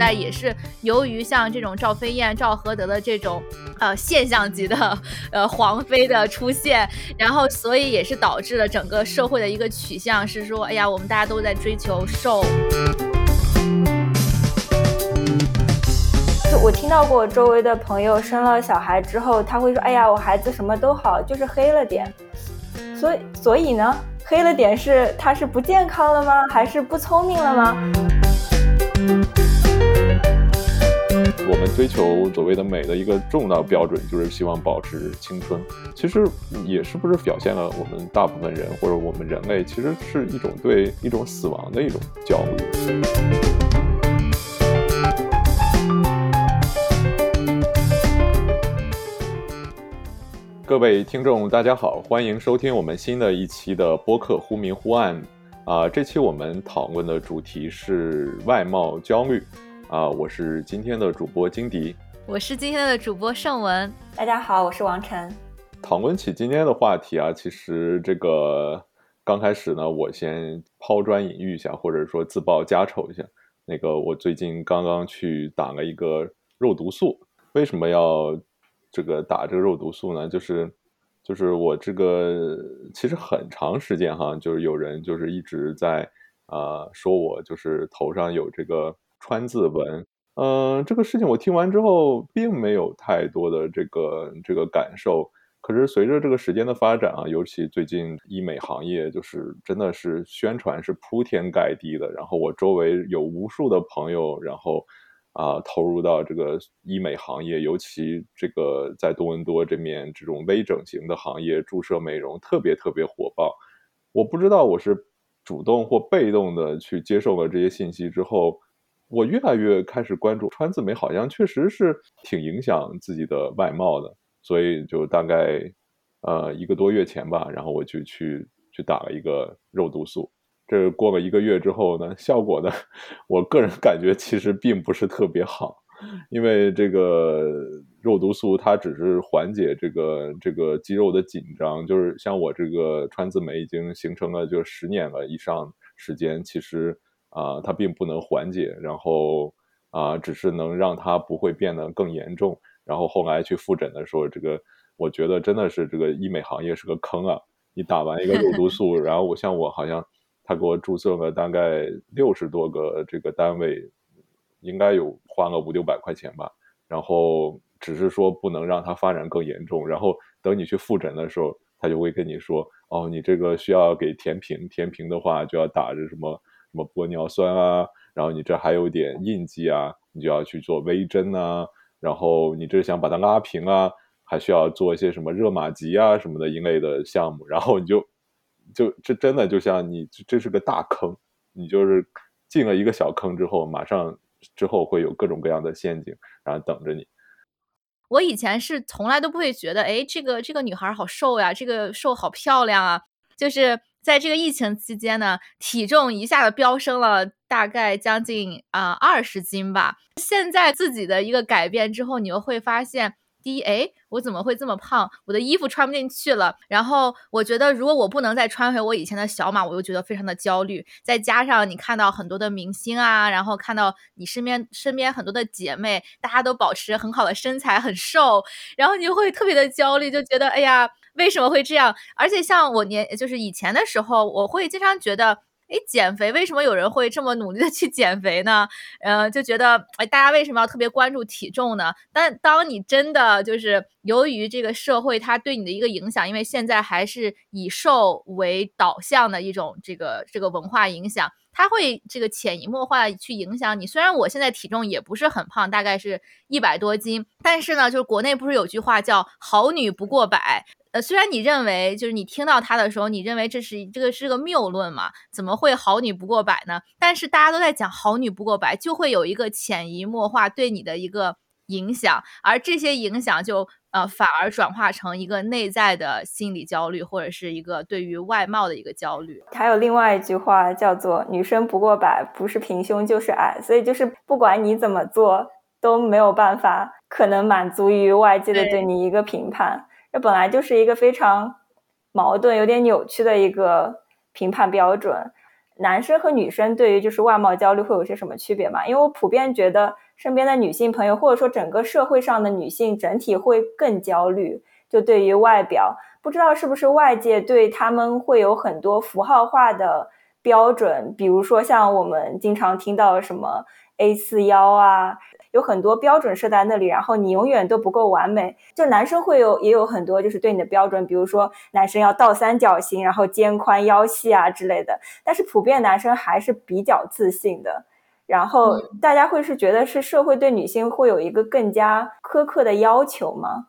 代也是由于像这种赵飞燕、赵合德的这种呃现象级的呃皇妃的出现，然后所以也是导致了整个社会的一个取向是说，哎呀，我们大家都在追求瘦。就我听到过周围的朋友生了小孩之后，他会说，哎呀，我孩子什么都好，就是黑了点。所以，所以呢？黑了点是他是不健康了吗？还是不聪明了吗？我们追求所谓的美的一个重要标准，就是希望保持青春。其实也是不是表现了我们大部分人或者我们人类，其实是一种对一种死亡的一种焦虑。各位听众，大家好，欢迎收听我们新的一期的播客《忽明忽暗》啊。这期我们讨论的主题是外貌焦虑啊。我是今天的主播金迪，我是今天的主播盛文。大家好，我是王晨。讨论起今天的话题啊，其实这个刚开始呢，我先抛砖引玉一下，或者说自曝家丑一下。那个，我最近刚刚去打了一个肉毒素，为什么要？这个打这个肉毒素呢，就是，就是我这个其实很长时间哈，就是有人就是一直在啊说我就是头上有这个川字纹，嗯，这个事情我听完之后并没有太多的这个这个感受，可是随着这个时间的发展啊，尤其最近医美行业就是真的是宣传是铺天盖地的，然后我周围有无数的朋友，然后。啊，投入到这个医美行业，尤其这个在多伦多这面这种微整形的行业，注射美容特别特别火爆。我不知道我是主动或被动的去接受了这些信息之后，我越来越开始关注川字眉，好像确实是挺影响自己的外貌的。所以就大概呃一个多月前吧，然后我就去去打了一个肉毒素。这过了一个月之后呢，效果呢，我个人 感觉其实并不是特别好，因为这个肉毒素它只是缓解这个这个肌肉的紧张，就是像我这个川字眉已经形成了就十年了以上时间，其实啊它并不能缓解，然后啊只是能让它不会变得更严重。然后后来去复诊的时候，这个我觉得真的是这个医美行业是个坑啊！你打完一个肉毒素，然后我像我好像。他给我注册了大概六十多个这个单位，应该有花了五六百块钱吧。然后只是说不能让它发展更严重。然后等你去复诊的时候，他就会跟你说：“哦，你这个需要给填平，填平的话就要打着什么什么玻尿酸啊。然后你这还有点印记啊，你就要去做微针啊。然后你这想把它拉平啊，还需要做一些什么热玛吉啊什么的一类的项目。然后你就。”就这真的就像你，这是个大坑，你就是进了一个小坑之后，马上之后会有各种各样的陷阱，然后等着你。我以前是从来都不会觉得，哎，这个这个女孩好瘦呀，这个瘦好漂亮啊。就是在这个疫情期间呢，体重一下子飙升了大概将近啊二十斤吧。现在自己的一个改变之后，你又会发现。第一，哎，我怎么会这么胖？我的衣服穿不进去了。然后我觉得，如果我不能再穿回我以前的小码，我又觉得非常的焦虑。再加上你看到很多的明星啊，然后看到你身边身边很多的姐妹，大家都保持很好的身材，很瘦，然后你就会特别的焦虑，就觉得，哎呀，为什么会这样？而且像我年，就是以前的时候，我会经常觉得。哎，减肥为什么有人会这么努力的去减肥呢？呃，就觉得哎，大家为什么要特别关注体重呢？但当你真的就是由于这个社会它对你的一个影响，因为现在还是以瘦为导向的一种这个这个文化影响，它会这个潜移默化去影响你。虽然我现在体重也不是很胖，大概是一百多斤，但是呢，就是国内不是有句话叫“好女不过百”。呃，虽然你认为就是你听到他的时候，你认为这是这个是个谬论嘛？怎么会好女不过百呢？但是大家都在讲好女不过百，就会有一个潜移默化对你的一个影响，而这些影响就呃反而转化成一个内在的心理焦虑，或者是一个对于外貌的一个焦虑。还有另外一句话叫做“女生不过百，不是平胸就是矮”，所以就是不管你怎么做都没有办法可能满足于外界的对你一个评判。这本来就是一个非常矛盾、有点扭曲的一个评判标准。男生和女生对于就是外貌焦虑会有些什么区别吗？因为我普遍觉得身边的女性朋友，或者说整个社会上的女性整体会更焦虑，就对于外表，不知道是不是外界对他们会有很多符号化的标准，比如说像我们经常听到什么 A 四腰啊。有很多标准设在那里，然后你永远都不够完美。就男生会有也有很多就是对你的标准，比如说男生要倒三角形，然后肩宽腰细啊之类的。但是普遍男生还是比较自信的。然后大家会是觉得是社会对女性会有一个更加苛刻的要求吗？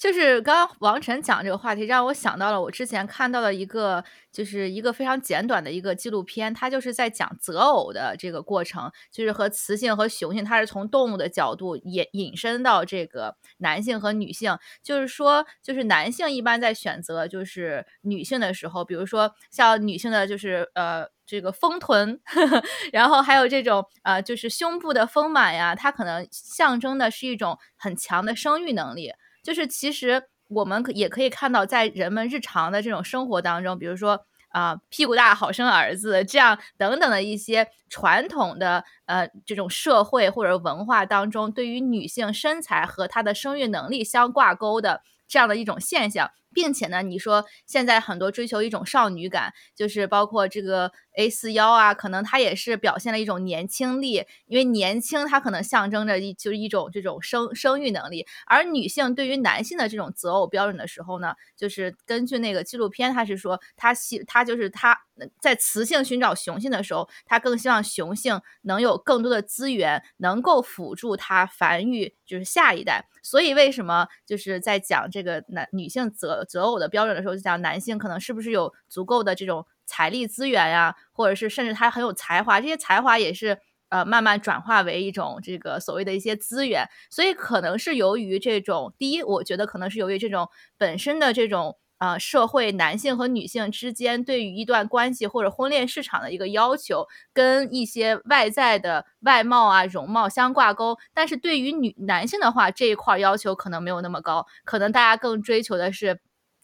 就是刚刚王晨讲这个话题，让我想到了我之前看到的一个，就是一个非常简短的一个纪录片，它就是在讲择偶的这个过程，就是和雌性和雄性，它是从动物的角度引引申到这个男性和女性，就是说，就是男性一般在选择就是女性的时候，比如说像女性的就是呃这个丰臀，然后还有这种呃就是胸部的丰满呀，它可能象征的是一种很强的生育能力。就是其实我们可也可以看到，在人们日常的这种生活当中，比如说啊屁股大好生儿子这样等等的一些传统的呃这种社会或者文化当中，对于女性身材和她的生育能力相挂钩的这样的一种现象。并且呢，你说现在很多追求一种少女感，就是包括这个 A 四腰啊，可能它也是表现了一种年轻力，因为年轻它可能象征着一就是一种这种生生育能力。而女性对于男性的这种择偶标准的时候呢，就是根据那个纪录片，他是说他希他就是他在雌性寻找雄性的时候，他更希望雄性能有更多的资源，能够辅助他繁育就是下一代。所以为什么就是在讲这个男女性择择偶的标准的时候，就讲男性可能是不是有足够的这种财力资源呀，或者是甚至他很有才华，这些才华也是呃慢慢转化为一种这个所谓的一些资源。所以可能是由于这种第一，我觉得可能是由于这种本身的这种。啊，社会男性和女性之间对于一段关系或者婚恋市场的一个要求，跟一些外在的外貌啊、容貌相挂钩。但是对于女男性的话，这一块要求可能没有那么高，可能大家更追求的是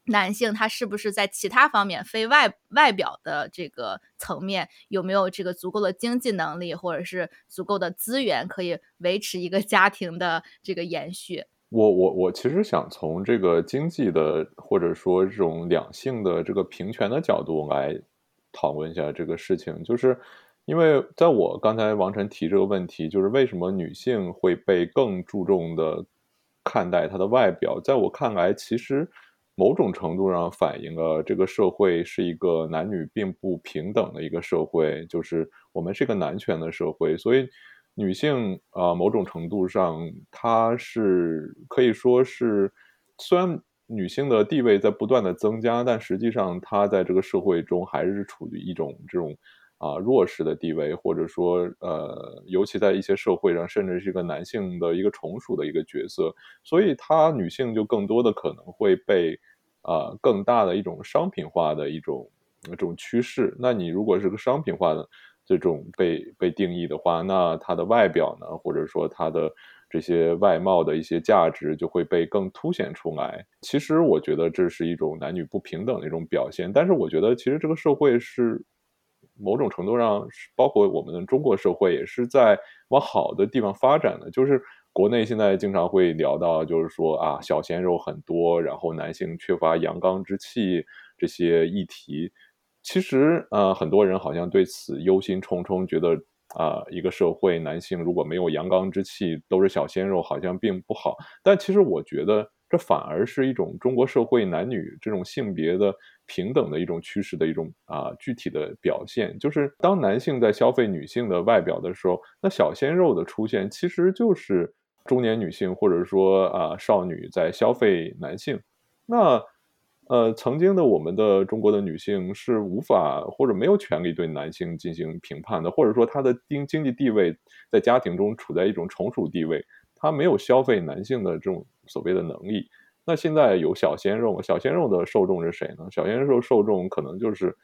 男性他是不是在其他方面非外外表的这个层面有没有这个足够的经济能力，或者是足够的资源，可以维持一个家庭的这个延续。我我我其实想从这个经济的或者说这种两性的这个平权的角度来讨论一下这个事情，就是因为在我刚才王晨提这个问题，就是为什么女性会被更注重的看待她的外表，在我看来，其实某种程度上反映了这个社会是一个男女并不平等的一个社会，就是我们是一个男权的社会，所以。女性啊，某种程度上，她是可以说是，虽然女性的地位在不断的增加，但实际上她在这个社会中还是处于一种这种啊弱势的地位，或者说呃，尤其在一些社会上，甚至是一个男性的一个从属的一个角色，所以她女性就更多的可能会被啊更大的一种商品化的一种这种趋势。那你如果是个商品化的。这种被被定义的话，那它的外表呢，或者说它的这些外貌的一些价值就会被更凸显出来。其实我觉得这是一种男女不平等的一种表现。但是我觉得其实这个社会是某种程度上，包括我们的中国社会也是在往好的地方发展的。就是国内现在经常会聊到，就是说啊，小鲜肉很多，然后男性缺乏阳刚之气这些议题。其实，呃，很多人好像对此忧心忡忡，觉得啊，一个社会男性如果没有阳刚之气，都是小鲜肉，好像并不好。但其实，我觉得这反而是一种中国社会男女这种性别的平等的一种趋势的一种啊具体的表现。就是当男性在消费女性的外表的时候，那小鲜肉的出现，其实就是中年女性或者说啊少女在消费男性。那。呃，曾经的我们的中国的女性是无法或者没有权利对男性进行评判的，或者说她的经经济地位在家庭中处在一种从属地位，她没有消费男性的这种所谓的能力。那现在有小鲜肉，小鲜肉的受众是谁呢？小鲜肉受众可能就是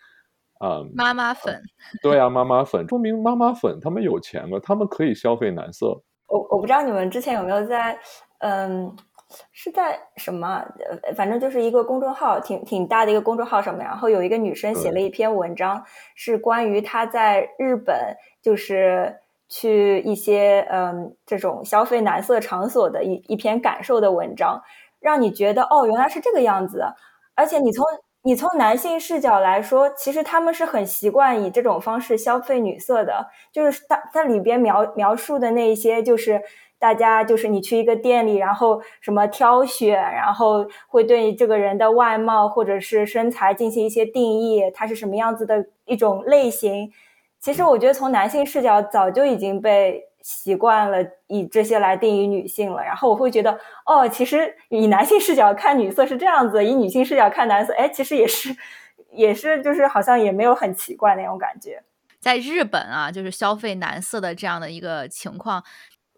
啊妈妈粉，对啊，妈妈粉，说明妈妈粉他们有钱了，他们可以消费男色。我我不知道你们之前有没有在嗯。是在什么？呃，反正就是一个公众号，挺挺大的一个公众号上面，然后有一个女生写了一篇文章，是关于她在日本，就是去一些嗯这种消费男色场所的一一篇感受的文章，让你觉得哦，原来是这个样子，而且你从你从男性视角来说，其实他们是很习惯以这种方式消费女色的，就是它它里边描描述的那些就是。大家就是你去一个店里，然后什么挑选，然后会对这个人的外貌或者是身材进行一些定义，他是什么样子的一种类型。其实我觉得从男性视角早就已经被习惯了以这些来定义女性了。然后我会觉得，哦，其实以男性视角看女色是这样子，以女性视角看男色，哎，其实也是，也是，就是好像也没有很奇怪那种感觉。在日本啊，就是消费男色的这样的一个情况。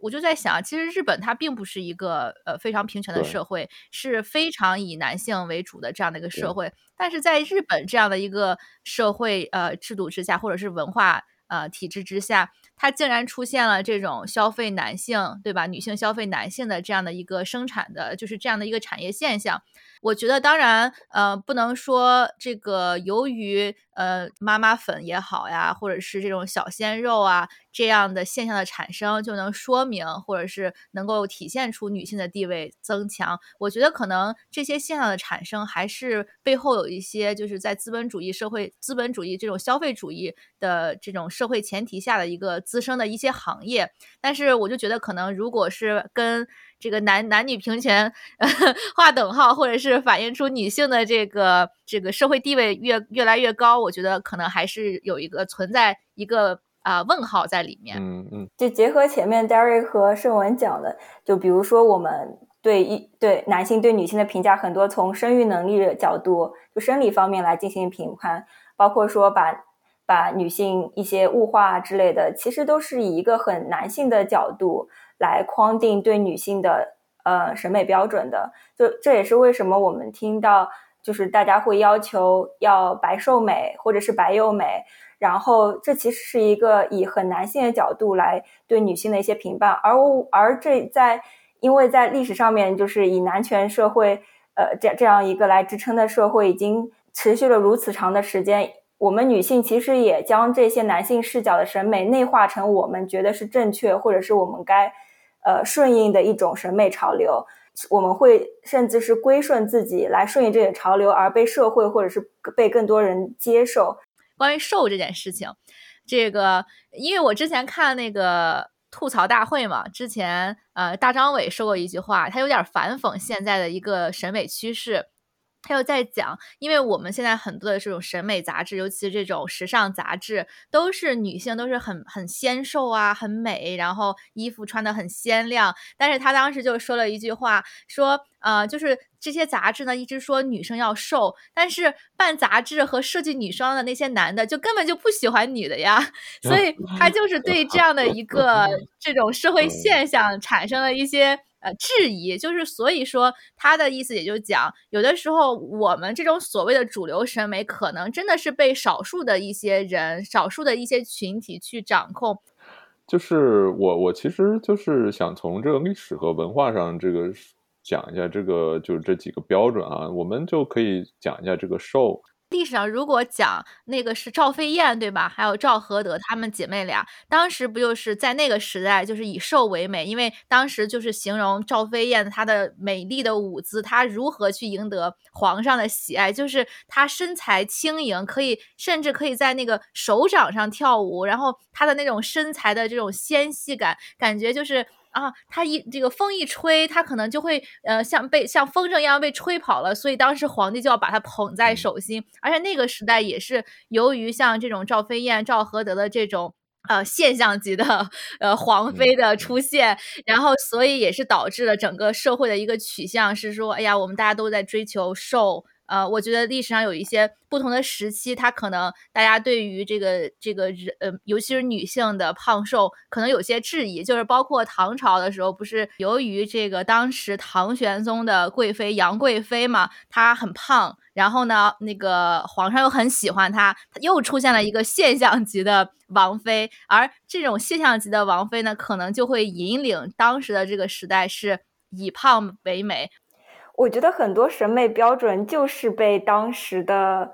我就在想，其实日本它并不是一个呃非常平权的社会，是非常以男性为主的这样的一个社会。但是在日本这样的一个社会呃制度之下，或者是文化呃体制之下，它竟然出现了这种消费男性，对吧？女性消费男性的这样的一个生产的就是这样的一个产业现象。我觉得，当然，呃，不能说这个由于呃妈妈粉也好呀，或者是这种小鲜肉啊这样的现象的产生，就能说明或者是能够体现出女性的地位增强。我觉得可能这些现象的产生，还是背后有一些就是在资本主义社会、资本主义这种消费主义的这种社会前提下的一个滋生的一些行业。但是，我就觉得可能如果是跟这个男男女平权 划等号，或者是反映出女性的这个这个社会地位越越来越高，我觉得可能还是有一个存在一个啊问号在里面。嗯嗯，就结合前面 Derry 和盛文讲的，就比如说我们对一对男性对女性的评价，很多从生育能力的角度，就生理方面来进行评判，包括说把把女性一些物化之类的，其实都是以一个很男性的角度。来框定对女性的呃审美标准的，就这也是为什么我们听到就是大家会要求要白瘦美或者是白幼美，然后这其实是一个以很男性的角度来对女性的一些评判，而我而这在因为在历史上面就是以男权社会呃这这样一个来支撑的社会已经持续了如此长的时间，我们女性其实也将这些男性视角的审美内化成我们觉得是正确或者是我们该。呃，顺应的一种审美潮流，我们会甚至是归顺自己来顺应这些潮流，而被社会或者是被更多人接受。关于瘦这件事情，这个因为我之前看那个吐槽大会嘛，之前呃大张伟说过一句话，他有点反讽现在的一个审美趋势。他又在讲，因为我们现在很多的这种审美杂志，尤其是这种时尚杂志，都是女性都是很很纤瘦啊，很美，然后衣服穿的很鲜亮。但是他当时就说了一句话，说，呃，就是这些杂志呢，一直说女生要瘦，但是办杂志和设计女装的那些男的，就根本就不喜欢女的呀。所以他就是 对这样的一个 这种社会现象产生了一些。呃，质疑就是，所以说他的意思也就讲，有的时候我们这种所谓的主流审美，可能真的是被少数的一些人、少数的一些群体去掌控。就是我，我其实就是想从这个历史和文化上这个讲一下这个，就是这几个标准啊，我们就可以讲一下这个瘦。历史上如果讲那个是赵飞燕对吧？还有赵合德她们姐妹俩，当时不就是在那个时代就是以瘦为美，因为当时就是形容赵飞燕她的美丽的舞姿，她如何去赢得皇上的喜爱，就是她身材轻盈，可以甚至可以在那个手掌上跳舞，然后她的那种身材的这种纤细感，感觉就是。啊，他一这个风一吹，他可能就会呃像被像风筝一样被吹跑了，所以当时皇帝就要把他捧在手心。而且那个时代也是由于像这种赵飞燕、赵合德的这种呃现象级的呃皇妃的出现，然后所以也是导致了整个社会的一个取向是说，哎呀，我们大家都在追求瘦。呃，我觉得历史上有一些不同的时期，它可能大家对于这个这个人，呃，尤其是女性的胖瘦，可能有些质疑。就是包括唐朝的时候，不是由于这个当时唐玄宗的贵妃杨贵妃嘛，她很胖，然后呢，那个皇上又很喜欢她，又出现了一个现象级的王妃。而这种现象级的王妃呢，可能就会引领当时的这个时代是。以胖为美。我觉得很多审美标准就是被当时的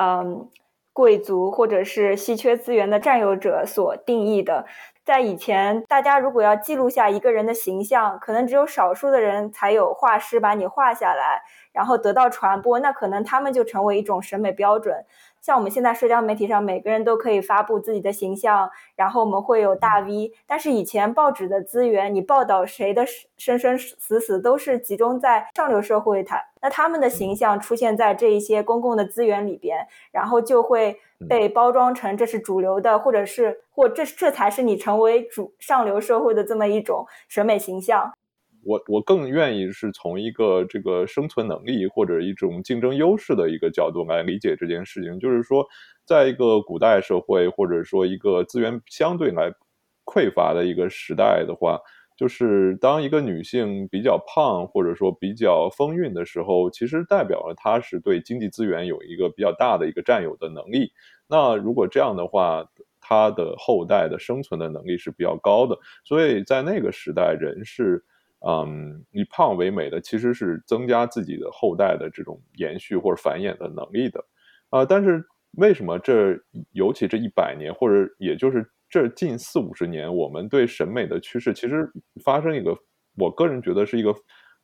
嗯贵族或者是稀缺资源的占有者所定义的。在以前，大家如果要记录下一个人的形象，可能只有少数的人才有画师把你画下来，然后得到传播，那可能他们就成为一种审美标准。像我们现在社交媒体上，每个人都可以发布自己的形象，然后我们会有大 V。但是以前报纸的资源，你报道谁的生生死死都是集中在上流社会，他那他们的形象出现在这一些公共的资源里边，然后就会被包装成这是主流的，或者是或这这才是你成为主上流社会的这么一种审美形象。我我更愿意是从一个这个生存能力或者一种竞争优势的一个角度来理解这件事情，就是说，在一个古代社会或者说一个资源相对来匮乏的一个时代的话，就是当一个女性比较胖或者说比较丰韵的时候，其实代表了她是对经济资源有一个比较大的一个占有的能力。那如果这样的话，她的后代的生存的能力是比较高的，所以在那个时代，人是。嗯，以胖为美的其实是增加自己的后代的这种延续或者繁衍的能力的，啊，但是为什么这尤其这一百年或者也就是这近四五十年，我们对审美的趋势其实发生一个，我个人觉得是一个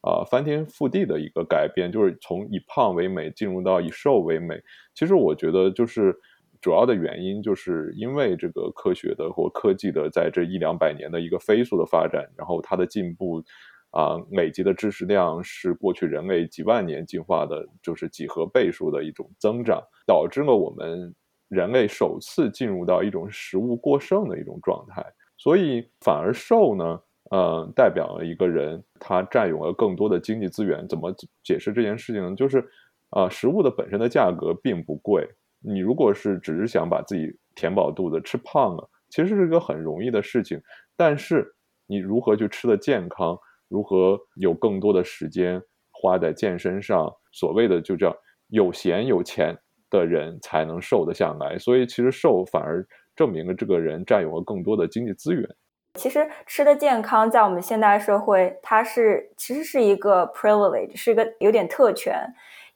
啊翻天覆地的一个改变，就是从以胖为美进入到以瘦为美。其实我觉得就是主要的原因就是因为这个科学的或科技的在这一两百年的一个飞速的发展，然后它的进步。啊，累积的知识量是过去人类几万年进化的，就是几何倍数的一种增长，导致了我们人类首次进入到一种食物过剩的一种状态。所以，反而瘦呢，呃，代表了一个人他占有了更多的经济资源。怎么解释这件事情呢？就是啊，食物的本身的价格并不贵。你如果是只是想把自己填饱肚子，吃胖了，其实是一个很容易的事情。但是，你如何去吃的健康？如何有更多的时间花在健身上？所谓的就叫有闲有钱的人才能瘦得下来，所以其实瘦反而证明了这个人占有了更多的经济资源。其实吃的健康在我们现代社会，它是其实是一个 privilege，是一个有点特权。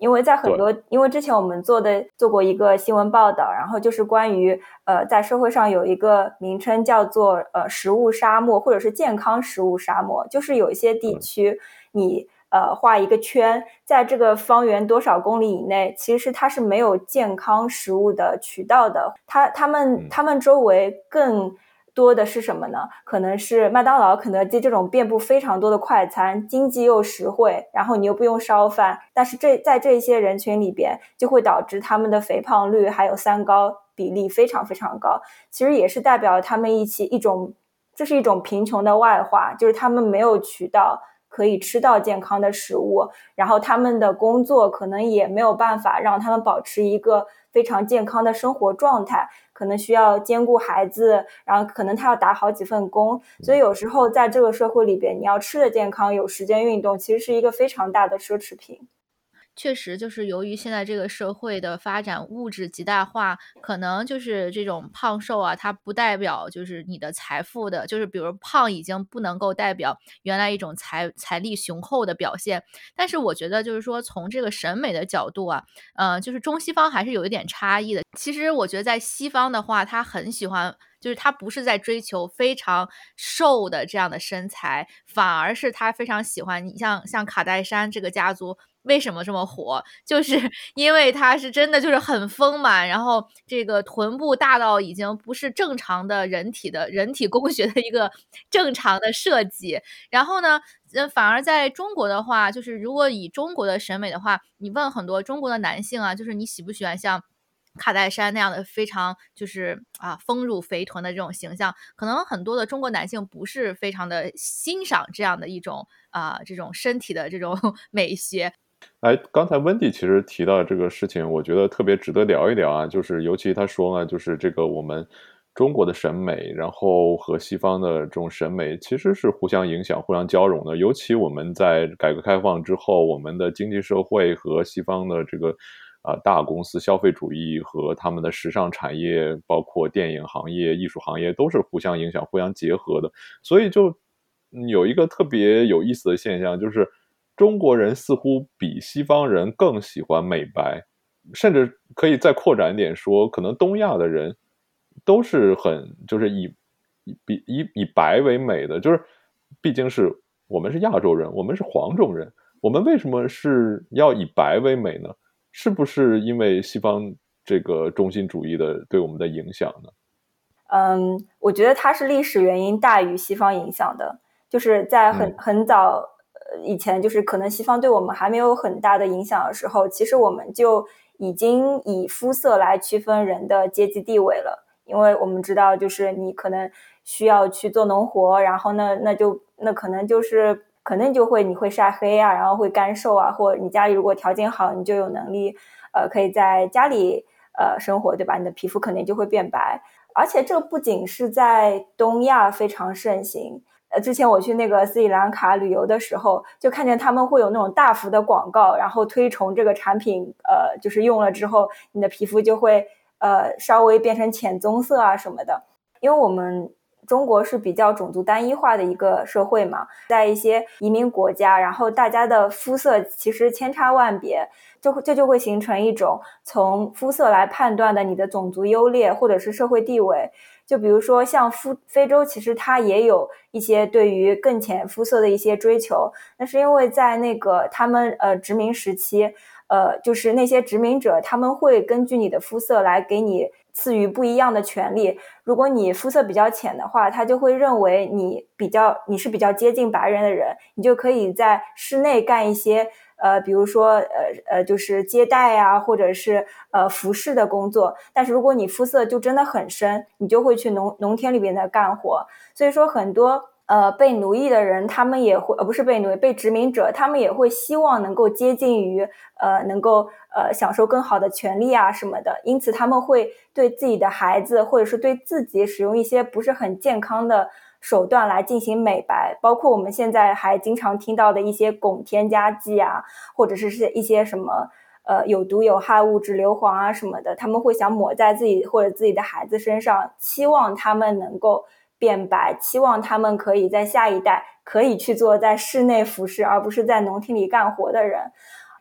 因为在很多，因为之前我们做的做过一个新闻报道，然后就是关于呃，在社会上有一个名称叫做呃食物沙漠，或者是健康食物沙漠，就是有一些地区，你呃画一个圈，在这个方圆多少公里以内，其实它是没有健康食物的渠道的，它他们他们周围更。多的是什么呢？可能是麦当劳、肯德基这种遍布非常多的快餐，经济又实惠，然后你又不用烧饭。但是这在这些人群里边，就会导致他们的肥胖率还有三高比例非常非常高。其实也是代表他们一起一种，这是一种贫穷的外化，就是他们没有渠道可以吃到健康的食物，然后他们的工作可能也没有办法让他们保持一个非常健康的生活状态。可能需要兼顾孩子，然后可能他要打好几份工，所以有时候在这个社会里边，你要吃的健康，有时间运动，其实是一个非常大的奢侈品。确实，就是由于现在这个社会的发展，物质极大化，可能就是这种胖瘦啊，它不代表就是你的财富的，就是比如胖已经不能够代表原来一种财财力雄厚的表现。但是我觉得，就是说从这个审美的角度啊，呃，就是中西方还是有一点差异的。其实我觉得在西方的话，他很喜欢，就是他不是在追求非常瘦的这样的身材，反而是他非常喜欢你像像卡戴珊这个家族。为什么这么火？就是 因为它是真的就是很丰满，然后这个臀部大到已经不是正常的人体的人体工学的一个 正常的设计。然后呢，呃，反而在中国的话，就是如果以中国的审美的话，你问很多中国的男性啊，就是你喜不喜欢像卡戴珊那样的非常就是啊丰乳肥臀的这种形象？可能很多的中国男性不是非常的欣赏这样的一种啊这种身体的这种 美学。哎，刚才温迪其实提到这个事情，我觉得特别值得聊一聊啊。就是尤其他说呢，就是这个我们中国的审美，然后和西方的这种审美其实是互相影响、互相交融的。尤其我们在改革开放之后，我们的经济社会和西方的这个啊大公司消费主义和他们的时尚产业，包括电影行业、艺术行业，都是互相影响、互相结合的。所以就有一个特别有意思的现象，就是中国人似乎比西方人更喜欢美白，甚至可以再扩展一点说，可能东亚的人都是很就是以以比以以白为美的，就是毕竟是我们是亚洲人，我们是黄种人，我们为什么是要以白为美呢？是不是因为西方这个中心主义的对我们的影响呢？嗯，我觉得它是历史原因大于西方影响的，就是在很很早以前，就是可能西方对我们还没有很大的影响的时候，其实我们就已经以肤色来区分人的阶级地位了，因为我们知道，就是你可能需要去做农活，然后呢，那就那可能就是可能就会你会晒黑啊，然后会干瘦啊，或你家里如果条件好，你就有能力呃可以在家里呃生活，对吧？你的皮肤肯定就会变白。而且这不仅是在东亚非常盛行，呃，之前我去那个斯里兰卡旅游的时候，就看见他们会有那种大幅的广告，然后推崇这个产品，呃，就是用了之后，你的皮肤就会呃稍微变成浅棕色啊什么的。因为我们中国是比较种族单一化的一个社会嘛，在一些移民国家，然后大家的肤色其实千差万别。就会这就会形成一种从肤色来判断的你的种族优劣或者是社会地位。就比如说像肤非洲，其实它也有一些对于更浅肤色的一些追求。那是因为在那个他们呃殖民时期，呃就是那些殖民者他们会根据你的肤色来给你赐予不一样的权利。如果你肤色比较浅的话，他就会认为你比较你是比较接近白人的人，你就可以在室内干一些。呃，比如说，呃呃，就是接待啊，或者是呃服饰的工作。但是如果你肤色就真的很深，你就会去农农田里边的干活。所以说，很多呃被奴役的人，他们也会呃不是被奴役，被殖民者，他们也会希望能够接近于呃能够呃享受更好的权利啊什么的。因此，他们会对自己的孩子，或者是对自己使用一些不是很健康的。手段来进行美白，包括我们现在还经常听到的一些汞添加剂啊，或者是是一些什么呃有毒有害物质硫磺啊什么的，他们会想抹在自己或者自己的孩子身上，期望他们能够变白，期望他们可以在下一代可以去做在室内服饰，而不是在农田里干活的人。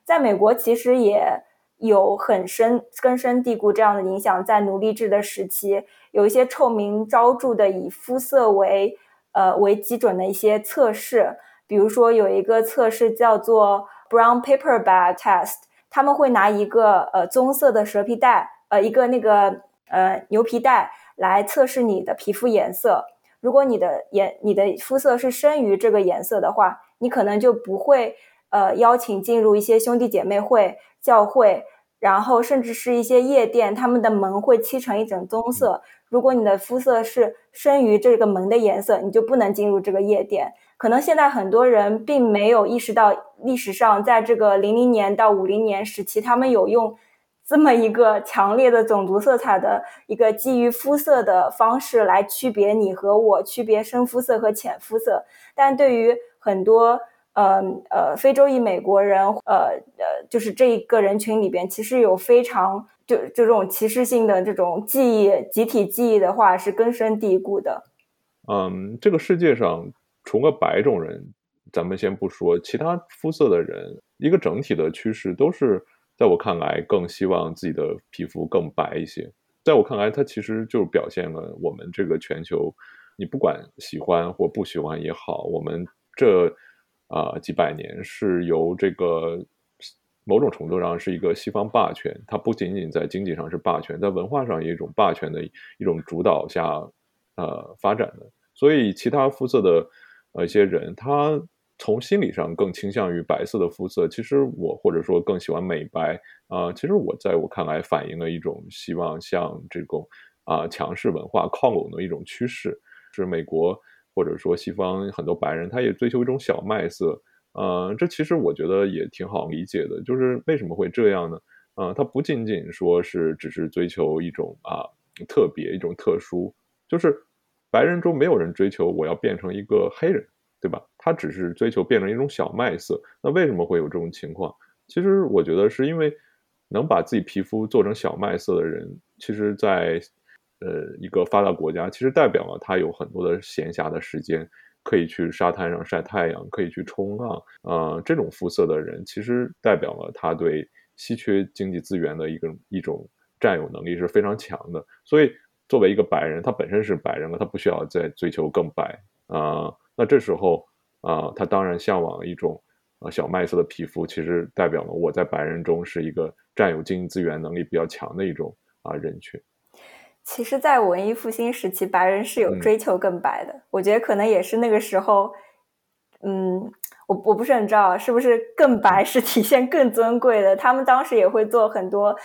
在美国，其实也。有很深根深蒂固这样的影响，在奴隶制的时期，有一些臭名昭著的以肤色为呃为基准的一些测试，比如说有一个测试叫做 Brown Paper Bag Test，他们会拿一个呃棕色的蛇皮袋，呃一个那个呃牛皮袋来测试你的皮肤颜色。如果你的颜你的肤色是深于这个颜色的话，你可能就不会呃邀请进入一些兄弟姐妹会。教会，然后甚至是一些夜店，他们的门会漆成一种棕色。如果你的肤色是深于这个门的颜色，你就不能进入这个夜店。可能现在很多人并没有意识到，历史上在这个零零年到五零年时期，他们有用这么一个强烈的种族色彩的一个基于肤色的方式来区别你和我，区别深肤色和浅肤色。但对于很多。呃呃，非洲裔美国人，呃呃，就是这一个人群里边，其实有非常就这种歧视性的这种记忆，集体记忆的话是根深蒂固的。嗯，这个世界上除了白种人，咱们先不说其他肤色的人，一个整体的趋势都是在我看来更希望自己的皮肤更白一些。在我看来，它其实就表现了我们这个全球，你不管喜欢或不喜欢也好，我们这。啊，几百年是由这个某种程度上是一个西方霸权，它不仅仅在经济上是霸权，在文化上也一种霸权的一种主导下，呃，发展的。所以，其他肤色的呃一些人，他从心理上更倾向于白色的肤色。其实我或者说更喜欢美白啊。其实我在我看来，反映了一种希望向这种啊强势文化靠拢的一种趋势，是美国。或者说，西方很多白人他也追求一种小麦色，呃，这其实我觉得也挺好理解的。就是为什么会这样呢？呃，他不仅仅说是只是追求一种啊特别、一种特殊，就是白人中没有人追求我要变成一个黑人，对吧？他只是追求变成一种小麦色。那为什么会有这种情况？其实我觉得是因为能把自己皮肤做成小麦色的人，其实，在呃，一个发达国家其实代表了他有很多的闲暇的时间，可以去沙滩上晒太阳，可以去冲浪，呃，这种肤色的人，其实代表了他对稀缺经济资源的一个一种占有能力是非常强的。所以，作为一个白人，他本身是白人了，他不需要再追求更白啊。那这时候啊，他当然向往一种啊小麦色的皮肤，其实代表了我在白人中是一个占有经济资源能力比较强的一种啊人群。其实，在文艺复兴时期，白人是有追求更白的。我觉得可能也是那个时候，嗯，我我不是很知道是不是更白是体现更尊贵的。他们当时也会做很多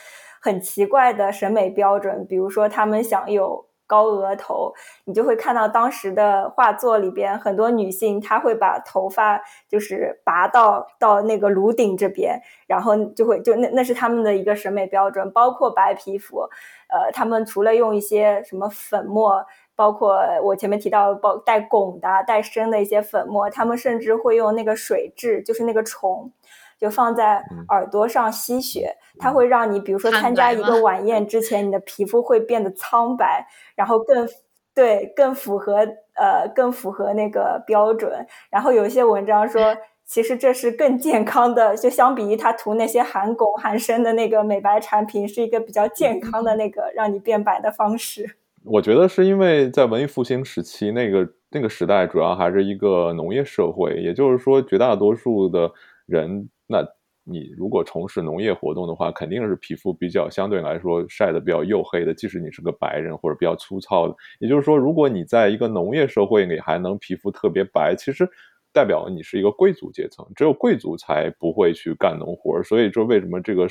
很奇怪的审美标准，比如说他们想有。高额头，你就会看到当时的画作里边很多女性，她会把头发就是拔到到那个颅顶这边，然后就会就那那是他们的一个审美标准。包括白皮肤，呃，他们除了用一些什么粉末，包括我前面提到包带汞的、带砷的一些粉末，他们甚至会用那个水蛭，就是那个虫。就放在耳朵上吸血，它会让你，比如说参加一个晚宴之前，你的皮肤会变得苍白，然后更对更符合呃更符合那个标准。然后有一些文章说，其实这是更健康的，就相比于他涂那些含汞含砷的那个美白产品，是一个比较健康的那个让你变白的方式。我觉得是因为在文艺复兴时期，那个那个时代主要还是一个农业社会，也就是说绝大多数的人。那你如果从事农业活动的话，肯定是皮肤比较相对来说晒得比较黝黑的，即使你是个白人或者比较粗糙的。也就是说，如果你在一个农业社会里还能皮肤特别白，其实代表你是一个贵族阶层，只有贵族才不会去干农活。所以说，为什么这个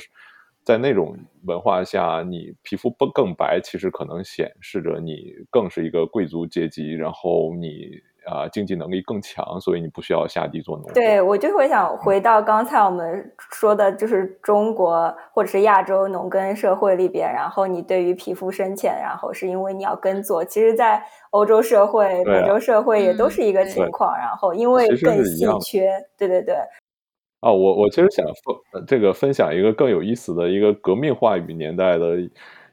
在那种文化下，你皮肤不更白，其实可能显示着你更是一个贵族阶级，然后你。啊，经济能力更强，所以你不需要下地做农。对我就会想回到刚才我们说的，就是中国或者是亚洲农耕社会里边，然后你对于皮肤深浅，然后是因为你要耕作。其实，在欧洲社会、美洲社会也都是一个情况，然后因为更稀缺。对对对。啊，我我其实想分这个分享一个更有意思的一个革命话语年代的。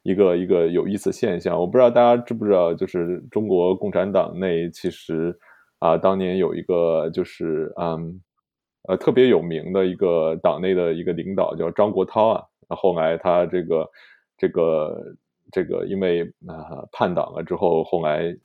一个一个有意思现象，我不知道大家知不知道，就是中国共产党内其实啊，当年有一个就是嗯呃特别有名的一个党内的一个领导叫张国焘啊，后来他这个这个这个因为啊叛党了之后，后来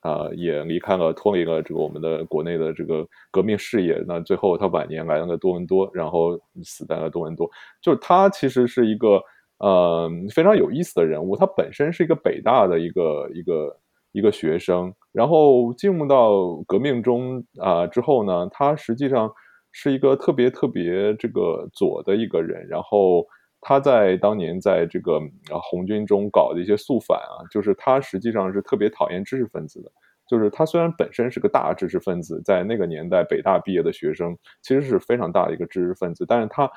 啊也离开了脱离了这个我们的国内的这个革命事业，那最后他晚年来了多伦多，然后死在了多伦多，就是他其实是一个。呃，非常有意思的人物，他本身是一个北大的一个一个一个学生，然后进入到革命中啊之后呢，他实际上是一个特别特别这个左的一个人，然后他在当年在这个啊红军中搞的一些肃反啊，就是他实际上是特别讨厌知识分子的，就是他虽然本身是个大知识分子，在那个年代北大毕业的学生其实是非常大的一个知识分子，但是他。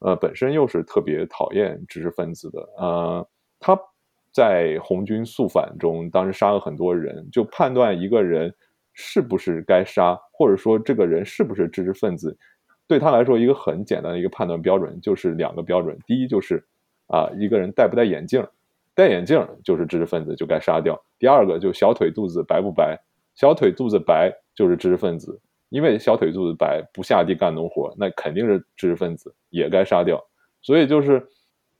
呃，本身又是特别讨厌知识分子的，呃，他在红军肃反中，当时杀了很多人，就判断一个人是不是该杀，或者说这个人是不是知识分子，对他来说一个很简单的一个判断标准就是两个标准，第一就是啊，一个人戴不戴眼镜，戴眼镜就是知识分子就该杀掉；第二个就小腿肚子白不白，小腿肚子白就是知识分子。因为小腿肚子白不下地干农活，那肯定是知识分子，也该杀掉。所以就是，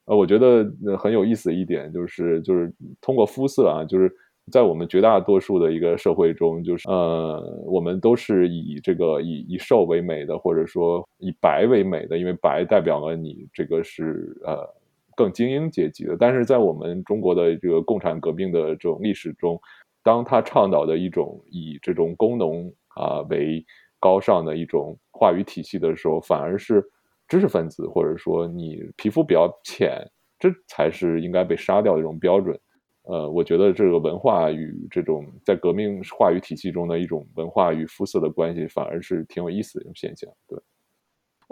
呃，我觉得很有意思的一点就是，就是通过肤色啊，就是在我们绝大多数的一个社会中，就是呃，我们都是以这个以以瘦为美的，或者说以白为美的，因为白代表了你这个是呃更精英阶级的。但是在我们中国的这个共产革命的这种历史中，当他倡导的一种以这种工农啊为高尚的一种话语体系的时候，反而是知识分子，或者说你皮肤比较浅，这才是应该被杀掉的一种标准。呃，我觉得这个文化与这种在革命话语体系中的一种文化与肤色的关系，反而是挺有意思的一种现象。对。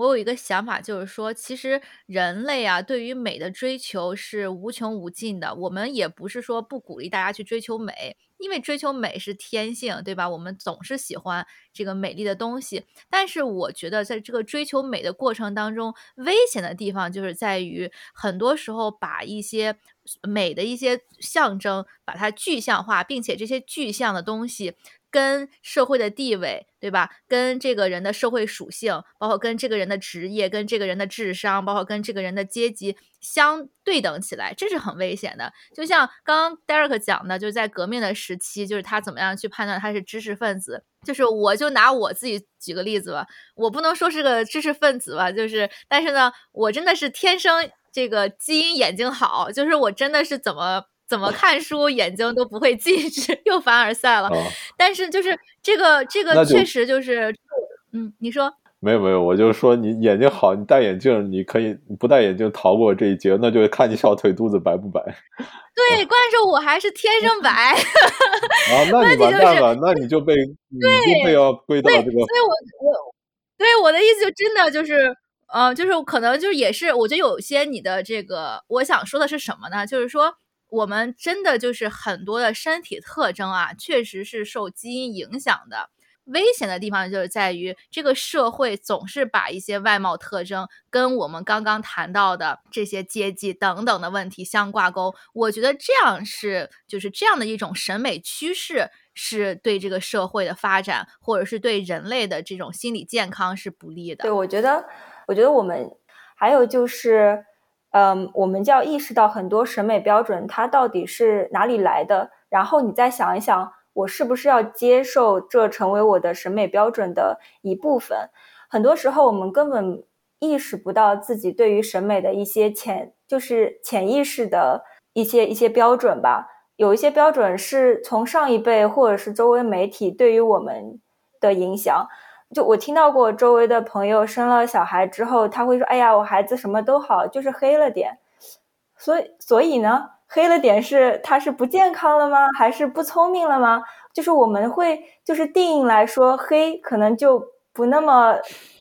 我有一个想法，就是说，其实人类啊，对于美的追求是无穷无尽的。我们也不是说不鼓励大家去追求美，因为追求美是天性，对吧？我们总是喜欢这个美丽的东西。但是，我觉得在这个追求美的过程当中，危险的地方就是在于，很多时候把一些美的一些象征，把它具象化，并且这些具象的东西。跟社会的地位，对吧？跟这个人的社会属性，包括跟这个人的职业、跟这个人的智商，包括跟这个人的阶级相对等起来，这是很危险的。就像刚刚 Derek 讲的，就是在革命的时期，就是他怎么样去判断他是知识分子。就是我就拿我自己举个例子吧，我不能说是个知识分子吧，就是但是呢，我真的是天生这个基因眼睛好，就是我真的是怎么。怎么看书，眼睛都不会近视，又凡尔赛了。但是就是这个，这个确实就是，嗯，你说没有没有，我就说你眼睛好，你戴眼镜，你可以不戴眼镜逃过这一劫，那就看你小腿肚子白不白。对，关键是我还是天生白。啊，那你完蛋了，那你就被你就被要归到这个。所以我我，对我的意思就真的就是，嗯，就是可能就是也是，我觉得有些你的这个，我想说的是什么呢？就是说。我们真的就是很多的身体特征啊，确实是受基因影响的。危险的地方就是在于这个社会总是把一些外貌特征跟我们刚刚谈到的这些阶级等等的问题相挂钩。我觉得这样是就是这样的一种审美趋势，是对这个社会的发展或者是对人类的这种心理健康是不利的。对，我觉得，我觉得我们还有就是。嗯，我们就要意识到很多审美标准它到底是哪里来的，然后你再想一想，我是不是要接受这成为我的审美标准的一部分？很多时候我们根本意识不到自己对于审美的一些潜，就是潜意识的一些一些标准吧。有一些标准是从上一辈或者是周围媒体对于我们的影响。就我听到过周围的朋友生了小孩之后，他会说：“哎呀，我孩子什么都好，就是黑了点。”所以，所以呢，黑了点是他是不健康了吗？还是不聪明了吗？就是我们会就是定义来说，黑可能就不那么。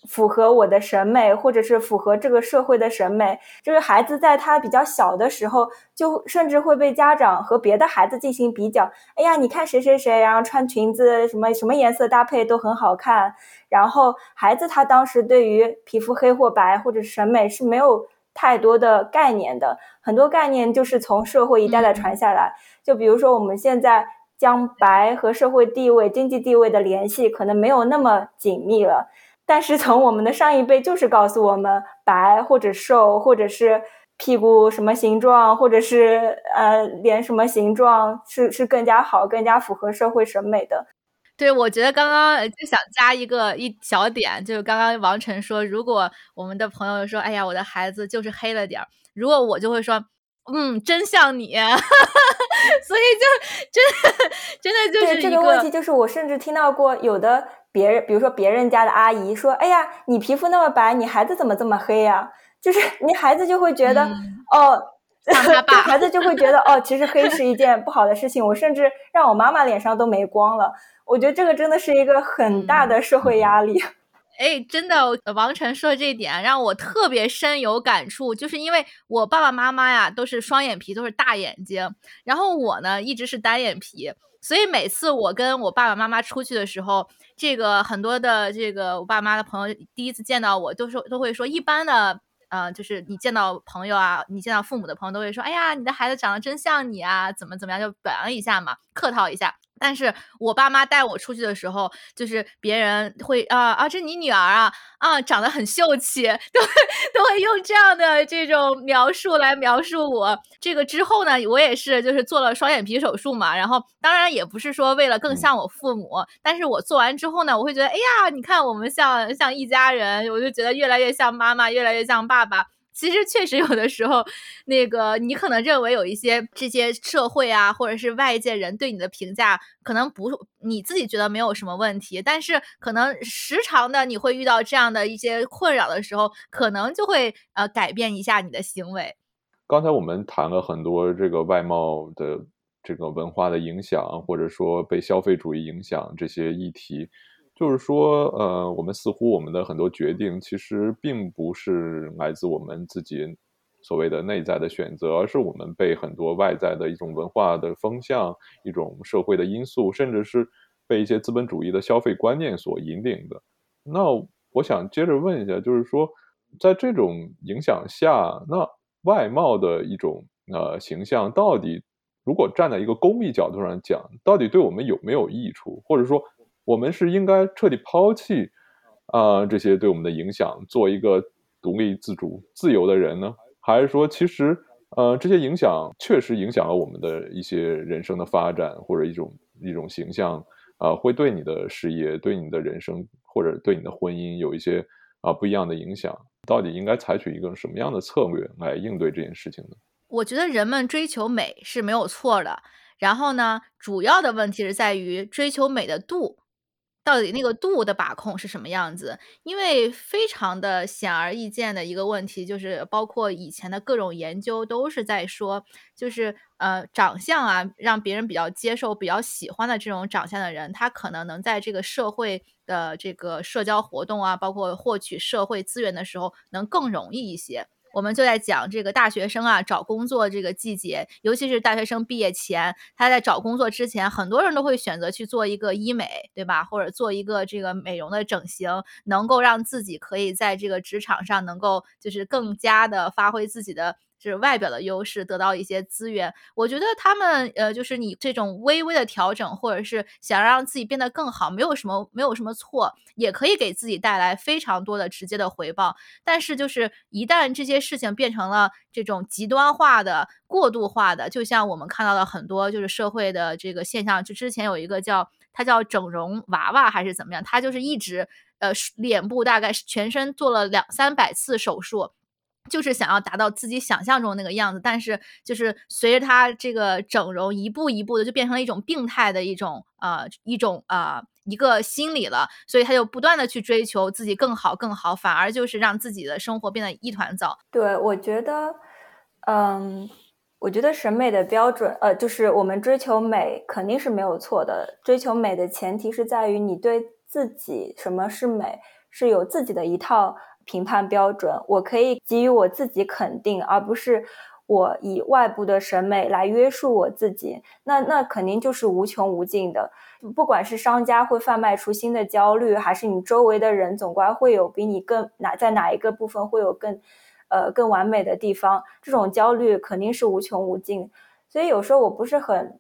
符合我的审美，或者是符合这个社会的审美，就是孩子在他比较小的时候，就甚至会被家长和别的孩子进行比较。哎呀，你看谁谁谁，然后穿裙子什么什么颜色搭配都很好看。然后孩子他当时对于皮肤黑或白或者审美是没有太多的概念的，很多概念就是从社会一代代传下来。就比如说我们现在将白和社会地位、经济地位的联系可能没有那么紧密了。但是从我们的上一辈就是告诉我们，白或者瘦，或者是屁股什么形状，或者是呃脸什么形状，是是更加好、更加符合社会审美的。对，我觉得刚刚就想加一个一小点，就是刚刚王晨说，如果我们的朋友说，哎呀，我的孩子就是黑了点儿，如果我就会说，嗯，真像你，所以就真的真的就是这个问题，就是我甚至听到过有的。别人，比如说别人家的阿姨说：“哎呀，你皮肤那么白，你孩子怎么这么黑呀？”就是你孩子就会觉得，哦，孩子就会觉得，哦，其实黑是一件不好的事情。我甚至让我妈妈脸上都没光了。我觉得这个真的是一个很大的社会压力。哎，真的，王晨说的这一点让我特别深有感触，就是因为我爸爸妈妈呀都是双眼皮，都是大眼睛，然后我呢一直是单眼皮。所以每次我跟我爸爸妈妈出去的时候，这个很多的这个我爸妈的朋友第一次见到我，都说都会说，一般的，呃，就是你见到朋友啊，你见到父母的朋友都会说，哎呀，你的孩子长得真像你啊，怎么怎么样，就表扬一下嘛，客套一下。但是我爸妈带我出去的时候，就是别人会啊啊，这你女儿啊啊，长得很秀气，都会都会用这样的这种描述来描述我。这个之后呢，我也是就是做了双眼皮手术嘛，然后当然也不是说为了更像我父母，但是我做完之后呢，我会觉得，哎呀，你看我们像像一家人，我就觉得越来越像妈妈，越来越像爸爸。其实确实有的时候，那个你可能认为有一些这些社会啊，或者是外界人对你的评价，可能不你自己觉得没有什么问题，但是可能时常的你会遇到这样的一些困扰的时候，可能就会呃改变一下你的行为。刚才我们谈了很多这个外貌的这个文化的影响，或者说被消费主义影响这些议题。就是说，呃，我们似乎我们的很多决定其实并不是来自我们自己所谓的内在的选择，而是我们被很多外在的一种文化的风向、一种社会的因素，甚至是被一些资本主义的消费观念所引领的。那我想接着问一下，就是说，在这种影响下，那外貌的一种呃形象到底如果站在一个公益角度上讲，到底对我们有没有益处，或者说我们是应该彻底抛弃啊这些对我们的影响，做一个独立自主、自由的人呢？还是说，其实呃这些影响确实影响了我们的一些人生的发展，或者一种一种形象啊，会对你的事业、对你的人生或者对你的婚姻有一些啊不一样的影响？到底应该采取一个什么样的策略来应对这件事情呢？我觉得人们追求美是没有错的，然后呢，主要的问题是在于追求美的度，到底那个度的把控是什么样子？因为非常的显而易见的一个问题，就是包括以前的各种研究都是在说，就是呃，长相啊，让别人比较接受、比较喜欢的这种长相的人，他可能能在这个社会的这个社交活动啊，包括获取社会资源的时候，能更容易一些。我们就在讲这个大学生啊找工作这个季节，尤其是大学生毕业前，他在找工作之前，很多人都会选择去做一个医美，对吧？或者做一个这个美容的整形，能够让自己可以在这个职场上能够就是更加的发挥自己的。是外表的优势得到一些资源，我觉得他们呃，就是你这种微微的调整，或者是想让自己变得更好，没有什么没有什么错，也可以给自己带来非常多的直接的回报。但是就是一旦这些事情变成了这种极端化的、过度化的，就像我们看到的很多就是社会的这个现象，就之前有一个叫他叫整容娃娃还是怎么样，他就是一直呃脸部大概全身做了两三百次手术。就是想要达到自己想象中那个样子，但是就是随着他这个整容，一步一步的就变成了一种病态的一种呃一种呃一个心理了，所以他就不断的去追求自己更好更好，反而就是让自己的生活变得一团糟。对，我觉得，嗯，我觉得审美的标准，呃，就是我们追求美肯定是没有错的，追求美的前提是在于你对自己什么是美是有自己的一套。评判标准，我可以给予我自己肯定，而不是我以外部的审美来约束我自己。那那肯定就是无穷无尽的。不管是商家会贩卖出新的焦虑，还是你周围的人总归会有比你更哪在哪一个部分会有更呃更完美的地方，这种焦虑肯定是无穷无尽。所以有时候我不是很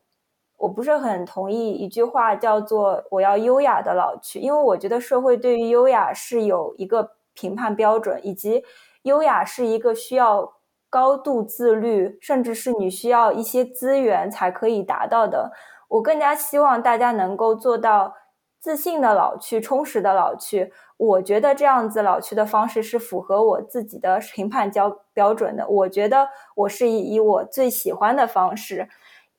我不是很同意一句话叫做“我要优雅的老去”，因为我觉得社会对于优雅是有一个。评判标准以及优雅是一个需要高度自律，甚至是你需要一些资源才可以达到的。我更加希望大家能够做到自信的老去，充实的老去。我觉得这样子老去的方式是符合我自己的评判标标准的。我觉得我是以以我最喜欢的方式，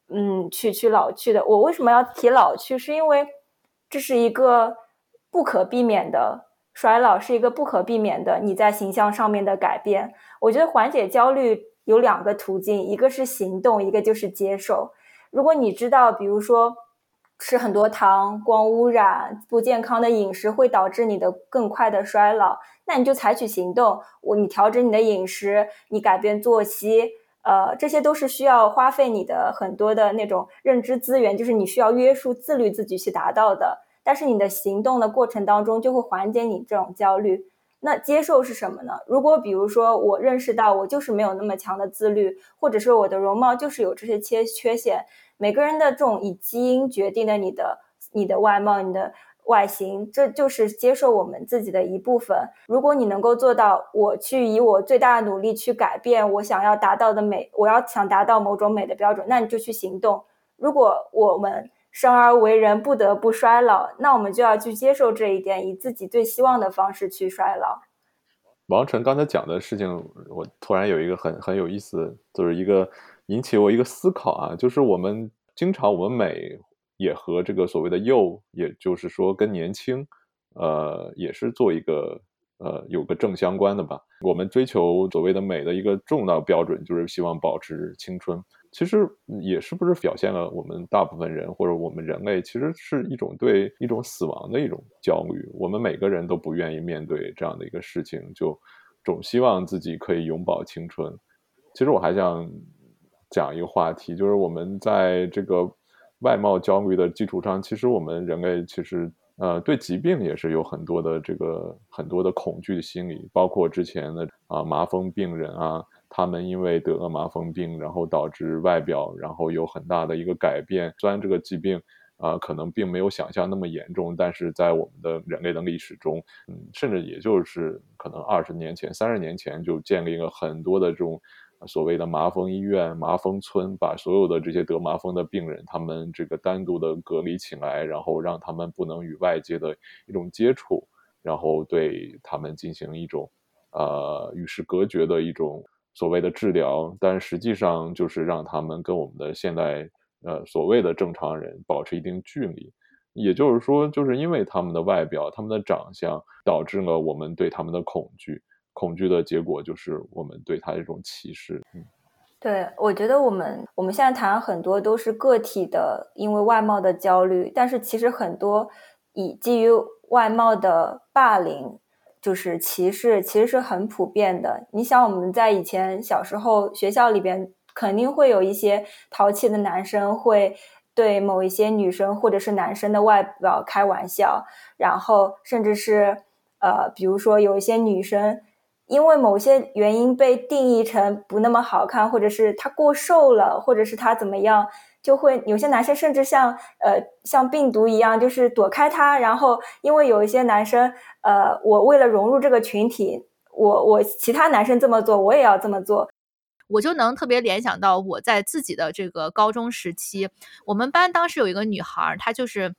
嗯，去去老去的。我为什么要提老去？是因为这是一个不可避免的。衰老是一个不可避免的，你在形象上面的改变。我觉得缓解焦虑有两个途径，一个是行动，一个就是接受。如果你知道，比如说吃很多糖、光污染、不健康的饮食会导致你的更快的衰老，那你就采取行动。我你调整你的饮食，你改变作息，呃，这些都是需要花费你的很多的那种认知资源，就是你需要约束、自律自己去达到的。但是你的行动的过程当中就会缓解你这种焦虑。那接受是什么呢？如果比如说我认识到我就是没有那么强的自律，或者说我的容貌就是有这些缺缺陷，每个人的这种以基因决定的你的你的外貌、你的外形，这就是接受我们自己的一部分。如果你能够做到，我去以我最大的努力去改变我想要达到的美，我要想达到某种美的标准，那你就去行动。如果我们生而为人，不得不衰老，那我们就要去接受这一点，以自己最希望的方式去衰老。王晨刚才讲的事情，我突然有一个很很有意思，就是一个引起我一个思考啊，就是我们经常我们美也和这个所谓的幼，也就是说跟年轻，呃，也是做一个呃有个正相关的吧。我们追求所谓的美的一个重要标准，就是希望保持青春。其实也是不是表现了我们大部分人或者我们人类其实是一种对一种死亡的一种焦虑。我们每个人都不愿意面对这样的一个事情，就总希望自己可以永葆青春。其实我还想讲一个话题，就是我们在这个外貌焦虑的基础上，其实我们人类其实呃对疾病也是有很多的这个很多的恐惧的心理，包括之前的啊麻风病人啊。他们因为得了麻风病，然后导致外表然后有很大的一个改变。虽然这个疾病啊可能并没有想象那么严重，但是在我们的人类的历史中，嗯，甚至也就是可能二十年前、三十年前就建立了很多的这种。所谓的麻风医院、麻风村，把所有的这些得麻风的病人，他们这个单独的隔离起来，然后让他们不能与外界的一种接触，然后对他们进行一种，呃，与世隔绝的一种所谓的治疗，但实际上就是让他们跟我们的现代，呃，所谓的正常人保持一定距离。也就是说，就是因为他们的外表、他们的长相，导致了我们对他们的恐惧。恐惧的结果就是我们对他的一种歧视。嗯，对，我觉得我们我们现在谈很多都是个体的因为外貌的焦虑，但是其实很多以基于外貌的霸凌，就是歧视，其实是很普遍的。你想，我们在以前小时候学校里边，肯定会有一些淘气的男生会对某一些女生或者是男生的外表开玩笑，然后甚至是呃，比如说有一些女生。因为某些原因被定义成不那么好看，或者是她过瘦了，或者是她怎么样，就会有些男生甚至像呃像病毒一样，就是躲开他。然后因为有一些男生，呃，我为了融入这个群体，我我其他男生这么做，我也要这么做。我就能特别联想到我在自己的这个高中时期，我们班当时有一个女孩，她就是。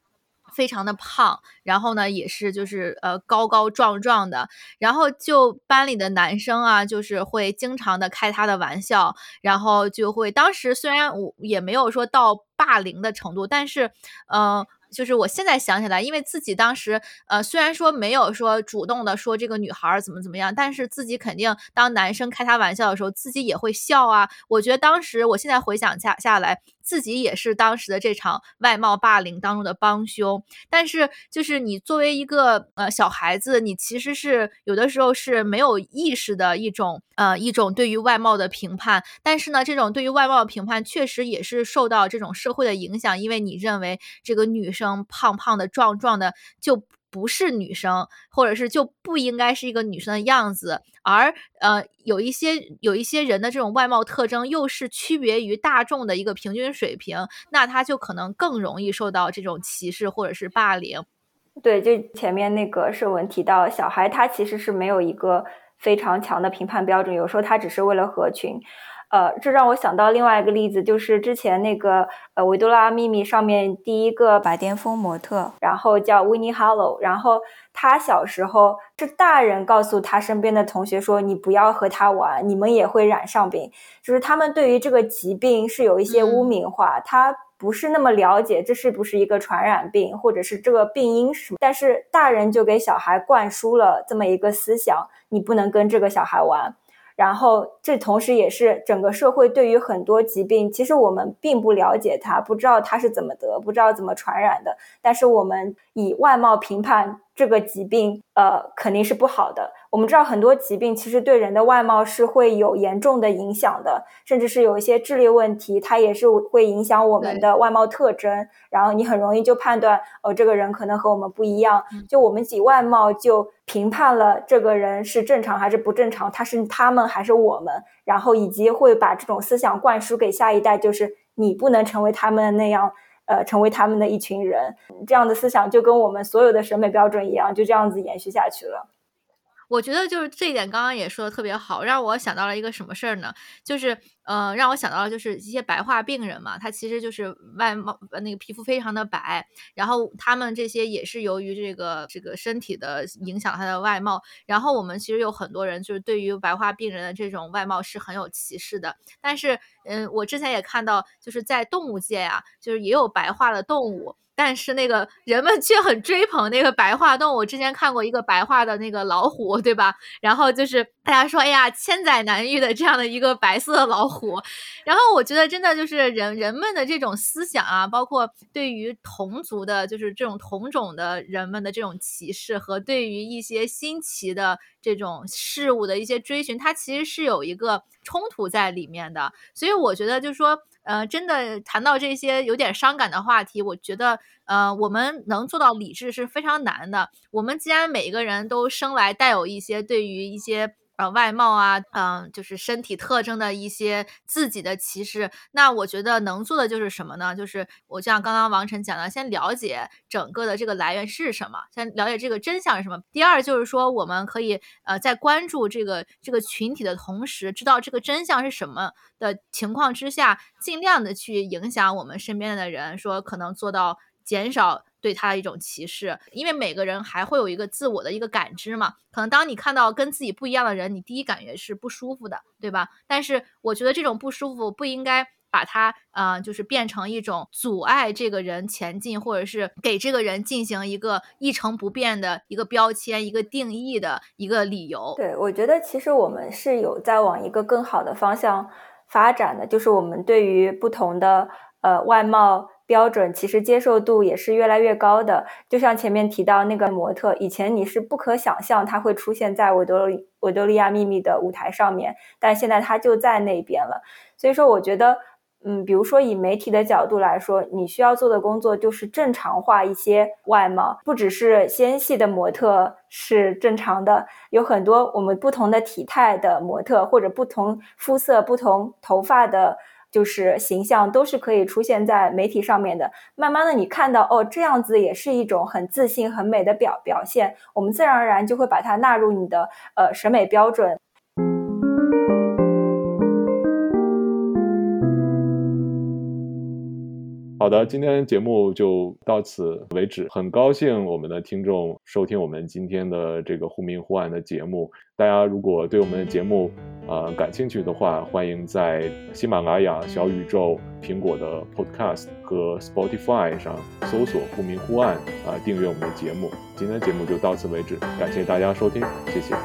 非常的胖，然后呢，也是就是呃高高壮壮的，然后就班里的男生啊，就是会经常的开他的玩笑，然后就会当时虽然我也没有说到霸凌的程度，但是嗯。就是我现在想起来，因为自己当时，呃，虽然说没有说主动的说这个女孩怎么怎么样，但是自己肯定当男生开她玩笑的时候，自己也会笑啊。我觉得当时，我现在回想下下来，自己也是当时的这场外貌霸凌当中的帮凶。但是，就是你作为一个呃小孩子，你其实是有的时候是没有意识的一种呃一种对于外貌的评判。但是呢，这种对于外貌的评判确实也是受到这种社会的影响，因为你认为这个女生。生胖胖的、壮壮的，就不是女生，或者是就不应该是一个女生的样子。而呃，有一些有一些人的这种外貌特征，又是区别于大众的一个平均水平，那他就可能更容易受到这种歧视或者是霸凌。对，就前面那个社文提到，小孩他其实是没有一个非常强的评判标准，有时候他只是为了合群。呃，这让我想到另外一个例子，就是之前那个呃《维多拉秘密》上面第一个白癜风模特，然后叫 Winnie Harlow，然后他小时候是大人告诉他身边的同学说：“你不要和他玩，你们也会染上病。”就是他们对于这个疾病是有一些污名化，他不是那么了解这是不是一个传染病，或者是这个病因是什么。但是大人就给小孩灌输了这么一个思想：你不能跟这个小孩玩。然后，这同时也是整个社会对于很多疾病，其实我们并不了解它，不知道它是怎么得，不知道怎么传染的。但是我们以外貌评判这个疾病，呃，肯定是不好的。我们知道很多疾病其实对人的外貌是会有严重的影响的，甚至是有一些智力问题，它也是会影响我们的外貌特征。然后你很容易就判断，哦，这个人可能和我们不一样。就我们以外貌就评判了这个人是正常还是不正常，他是他们还是我们，然后以及会把这种思想灌输给下一代，就是你不能成为他们那样，呃，成为他们的一群人。这样的思想就跟我们所有的审美标准一样，就这样子延续下去了。我觉得就是这一点，刚刚也说的特别好，让我想到了一个什么事儿呢？就是，呃，让我想到了就是一些白化病人嘛，他其实就是外貌那个皮肤非常的白，然后他们这些也是由于这个这个身体的影响他的外貌，然后我们其实有很多人就是对于白化病人的这种外貌是很有歧视的，但是，嗯，我之前也看到就是在动物界啊，就是也有白化的动物。但是那个人们却很追捧那个白化动物。之前看过一个白化的那个老虎，对吧？然后就是大家说，哎呀，千载难遇的这样的一个白色的老虎。然后我觉得真的就是人人们的这种思想啊，包括对于同族的，就是这种同种的人们的这种歧视，和对于一些新奇的这种事物的一些追寻，它其实是有一个冲突在里面的。所以我觉得就是说。呃，真的谈到这些有点伤感的话题，我觉得，呃，我们能做到理智是非常难的。我们既然每一个人都生来带有一些对于一些呃外貌啊，嗯，就是身体特征的一些自己的歧视。那我觉得能做的就是什么呢？就是我就像刚刚王晨讲的，先了解整个的这个来源是什么，先了解这个真相是什么。第二就是说，我们可以呃在关注这个这个群体的同时，知道这个真相是什么的情况之下，尽量的去影响我们身边的人，说可能做到减少。对他的一种歧视，因为每个人还会有一个自我的一个感知嘛，可能当你看到跟自己不一样的人，你第一感觉是不舒服的，对吧？但是我觉得这种不舒服不应该把它，呃，就是变成一种阻碍这个人前进，或者是给这个人进行一个一成不变的一个标签、一个定义的一个理由。对，我觉得其实我们是有在往一个更好的方向发展的，就是我们对于不同的呃外貌。标准其实接受度也是越来越高的，就像前面提到那个模特，以前你是不可想象他会出现在维多利维多利亚秘密的舞台上面，但现在他就在那边了。所以说，我觉得，嗯，比如说以媒体的角度来说，你需要做的工作就是正常化一些外貌，不只是纤细的模特是正常的，有很多我们不同的体态的模特，或者不同肤色、不同头发的。就是形象都是可以出现在媒体上面的。慢慢的，你看到哦，这样子也是一种很自信、很美的表表现，我们自然而然就会把它纳入你的呃审美标准。好的，今天节目就到此为止。很高兴我们的听众收听我们今天的这个忽明忽暗的节目。大家如果对我们的节目呃感兴趣的话，欢迎在喜马拉雅、小宇宙、苹果的 Podcast 和 Spotify 上搜索“忽明忽暗”啊，订阅我们的节目。今天的节目就到此为止，感谢大家收听，谢谢。